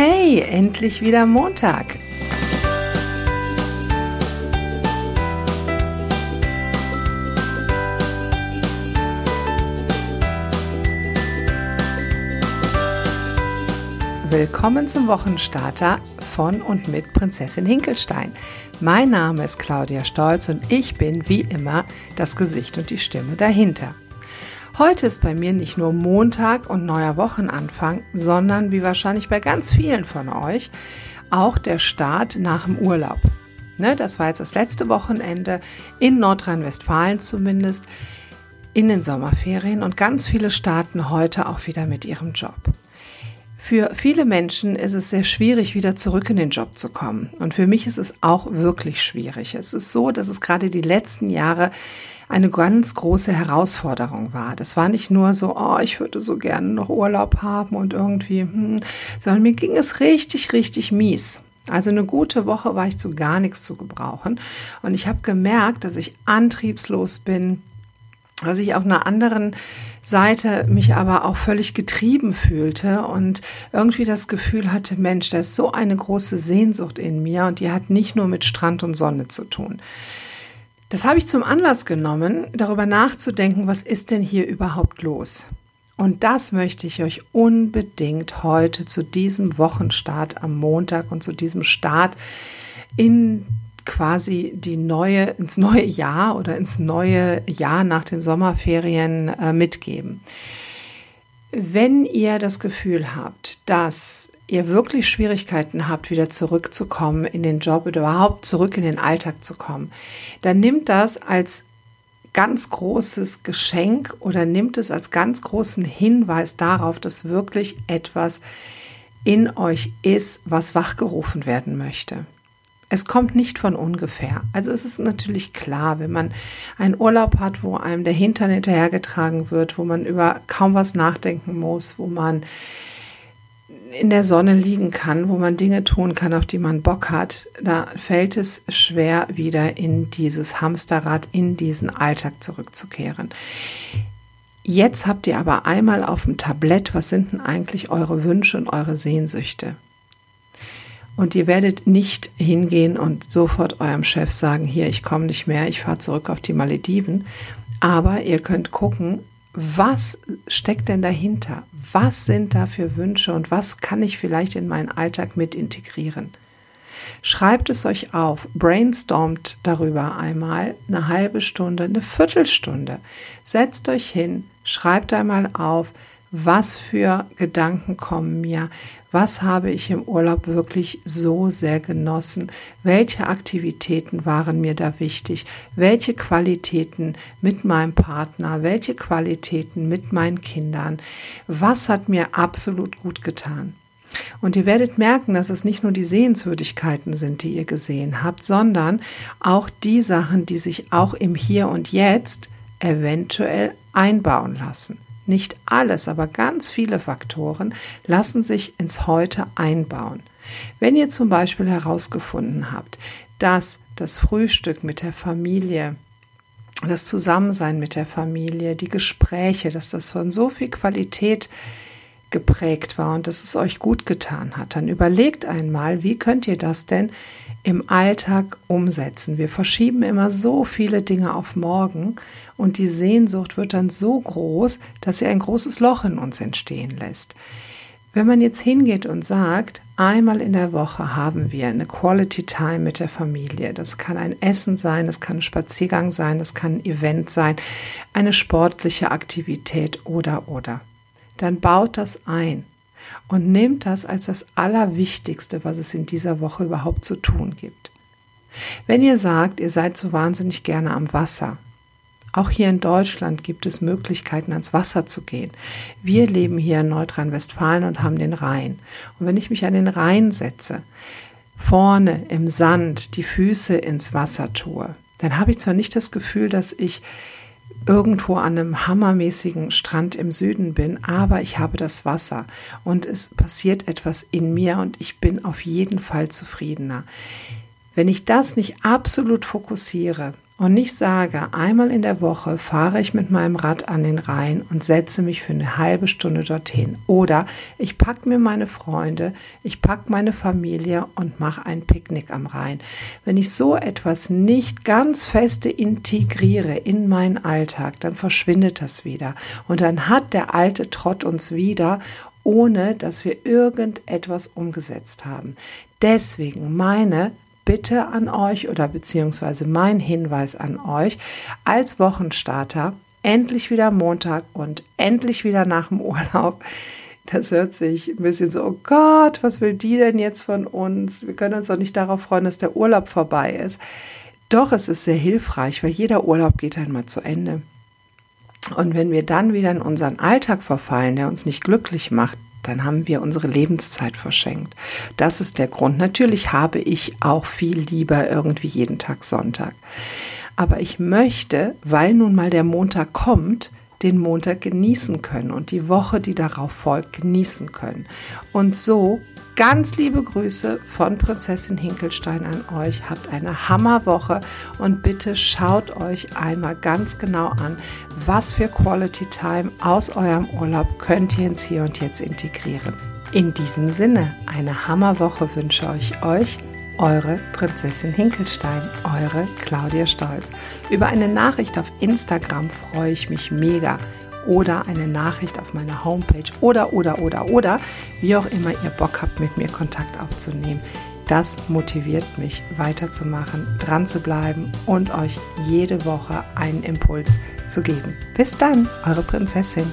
Hey, endlich wieder Montag. Willkommen zum Wochenstarter von und mit Prinzessin Hinkelstein. Mein Name ist Claudia Stolz und ich bin wie immer das Gesicht und die Stimme dahinter. Heute ist bei mir nicht nur Montag und neuer Wochenanfang, sondern wie wahrscheinlich bei ganz vielen von euch auch der Start nach dem Urlaub. Ne, das war jetzt das letzte Wochenende in Nordrhein-Westfalen zumindest in den Sommerferien und ganz viele starten heute auch wieder mit ihrem Job. Für viele Menschen ist es sehr schwierig, wieder zurück in den Job zu kommen. Und für mich ist es auch wirklich schwierig. Es ist so, dass es gerade die letzten Jahre eine ganz große Herausforderung war. Das war nicht nur so, oh, ich würde so gerne noch Urlaub haben und irgendwie, hm, sondern mir ging es richtig, richtig mies. Also eine gute Woche war ich zu gar nichts zu gebrauchen. Und ich habe gemerkt, dass ich antriebslos bin, dass ich auf einer anderen Seite mich aber auch völlig getrieben fühlte und irgendwie das Gefühl hatte, Mensch, da ist so eine große Sehnsucht in mir und die hat nicht nur mit Strand und Sonne zu tun. Das habe ich zum Anlass genommen, darüber nachzudenken, was ist denn hier überhaupt los? Und das möchte ich euch unbedingt heute zu diesem Wochenstart am Montag und zu diesem Start in quasi die neue, ins neue Jahr oder ins neue Jahr nach den Sommerferien äh, mitgeben. Wenn ihr das Gefühl habt, dass ihr wirklich Schwierigkeiten habt, wieder zurückzukommen in den Job oder überhaupt zurück in den Alltag zu kommen, dann nimmt das als ganz großes Geschenk oder nimmt es als ganz großen Hinweis darauf, dass wirklich etwas in euch ist, was wachgerufen werden möchte. Es kommt nicht von ungefähr. Also es ist natürlich klar, wenn man einen Urlaub hat, wo einem der Hintern hinterhergetragen wird, wo man über kaum was nachdenken muss, wo man in der Sonne liegen kann, wo man Dinge tun kann, auf die man Bock hat, da fällt es schwer, wieder in dieses Hamsterrad, in diesen Alltag zurückzukehren. Jetzt habt ihr aber einmal auf dem Tablett, was sind denn eigentlich eure Wünsche und eure Sehnsüchte? Und ihr werdet nicht hingehen und sofort eurem Chef sagen, hier, ich komme nicht mehr, ich fahre zurück auf die Malediven. Aber ihr könnt gucken, was steckt denn dahinter? Was sind da für Wünsche und was kann ich vielleicht in meinen Alltag mit integrieren? Schreibt es euch auf, brainstormt darüber einmal eine halbe Stunde, eine Viertelstunde. Setzt euch hin, schreibt einmal auf, was für Gedanken kommen mir, was habe ich im Urlaub wirklich so sehr genossen, welche Aktivitäten waren mir da wichtig, welche Qualitäten mit meinem Partner, welche Qualitäten mit meinen Kindern, was hat mir absolut gut getan. Und ihr werdet merken, dass es nicht nur die Sehenswürdigkeiten sind, die ihr gesehen habt, sondern auch die Sachen, die sich auch im Hier und Jetzt eventuell einbauen lassen. Nicht alles, aber ganz viele Faktoren lassen sich ins Heute einbauen. Wenn ihr zum Beispiel herausgefunden habt, dass das Frühstück mit der Familie, das Zusammensein mit der Familie, die Gespräche, dass das von so viel Qualität geprägt war und dass es euch gut getan hat, dann überlegt einmal, wie könnt ihr das denn im Alltag umsetzen. Wir verschieben immer so viele Dinge auf morgen und die Sehnsucht wird dann so groß, dass sie ein großes Loch in uns entstehen lässt. Wenn man jetzt hingeht und sagt, einmal in der Woche haben wir eine Quality Time mit der Familie, das kann ein Essen sein, das kann ein Spaziergang sein, das kann ein Event sein, eine sportliche Aktivität oder oder, dann baut das ein und nehmt das als das Allerwichtigste, was es in dieser Woche überhaupt zu tun gibt. Wenn ihr sagt, ihr seid so wahnsinnig gerne am Wasser, auch hier in Deutschland gibt es Möglichkeiten, ans Wasser zu gehen. Wir leben hier in Nordrhein-Westfalen und haben den Rhein. Und wenn ich mich an den Rhein setze, vorne im Sand die Füße ins Wasser tue, dann habe ich zwar nicht das Gefühl, dass ich irgendwo an einem hammermäßigen Strand im Süden bin, aber ich habe das Wasser und es passiert etwas in mir und ich bin auf jeden Fall zufriedener. Wenn ich das nicht absolut fokussiere und ich sage, einmal in der Woche fahre ich mit meinem Rad an den Rhein und setze mich für eine halbe Stunde dorthin. Oder ich packe mir meine Freunde, ich packe meine Familie und mache ein Picknick am Rhein. Wenn ich so etwas nicht ganz feste integriere in meinen Alltag, dann verschwindet das wieder. Und dann hat der alte Trott uns wieder ohne dass wir irgendetwas umgesetzt haben. Deswegen meine Bitte an euch oder beziehungsweise mein Hinweis an euch als Wochenstarter, endlich wieder Montag und endlich wieder nach dem Urlaub. Das hört sich ein bisschen so, oh Gott, was will die denn jetzt von uns? Wir können uns doch nicht darauf freuen, dass der Urlaub vorbei ist. Doch, es ist sehr hilfreich, weil jeder Urlaub geht einmal zu Ende. Und wenn wir dann wieder in unseren Alltag verfallen, der uns nicht glücklich macht, dann haben wir unsere Lebenszeit verschenkt. Das ist der Grund. Natürlich habe ich auch viel lieber irgendwie jeden Tag Sonntag. Aber ich möchte, weil nun mal der Montag kommt, den Montag genießen können und die Woche, die darauf folgt, genießen können. Und so Ganz liebe Grüße von Prinzessin Hinkelstein an euch. Habt eine Hammerwoche und bitte schaut euch einmal ganz genau an, was für Quality Time aus eurem Urlaub könnt ihr ins Hier und Jetzt integrieren. In diesem Sinne, eine Hammerwoche wünsche ich euch eure Prinzessin Hinkelstein, eure Claudia Stolz. Über eine Nachricht auf Instagram freue ich mich mega oder eine Nachricht auf meiner Homepage oder, oder, oder, oder, wie auch immer ihr Bock habt, mit mir Kontakt aufzunehmen. Das motiviert mich weiterzumachen, dran zu bleiben und euch jede Woche einen Impuls zu geben. Bis dann, eure Prinzessin.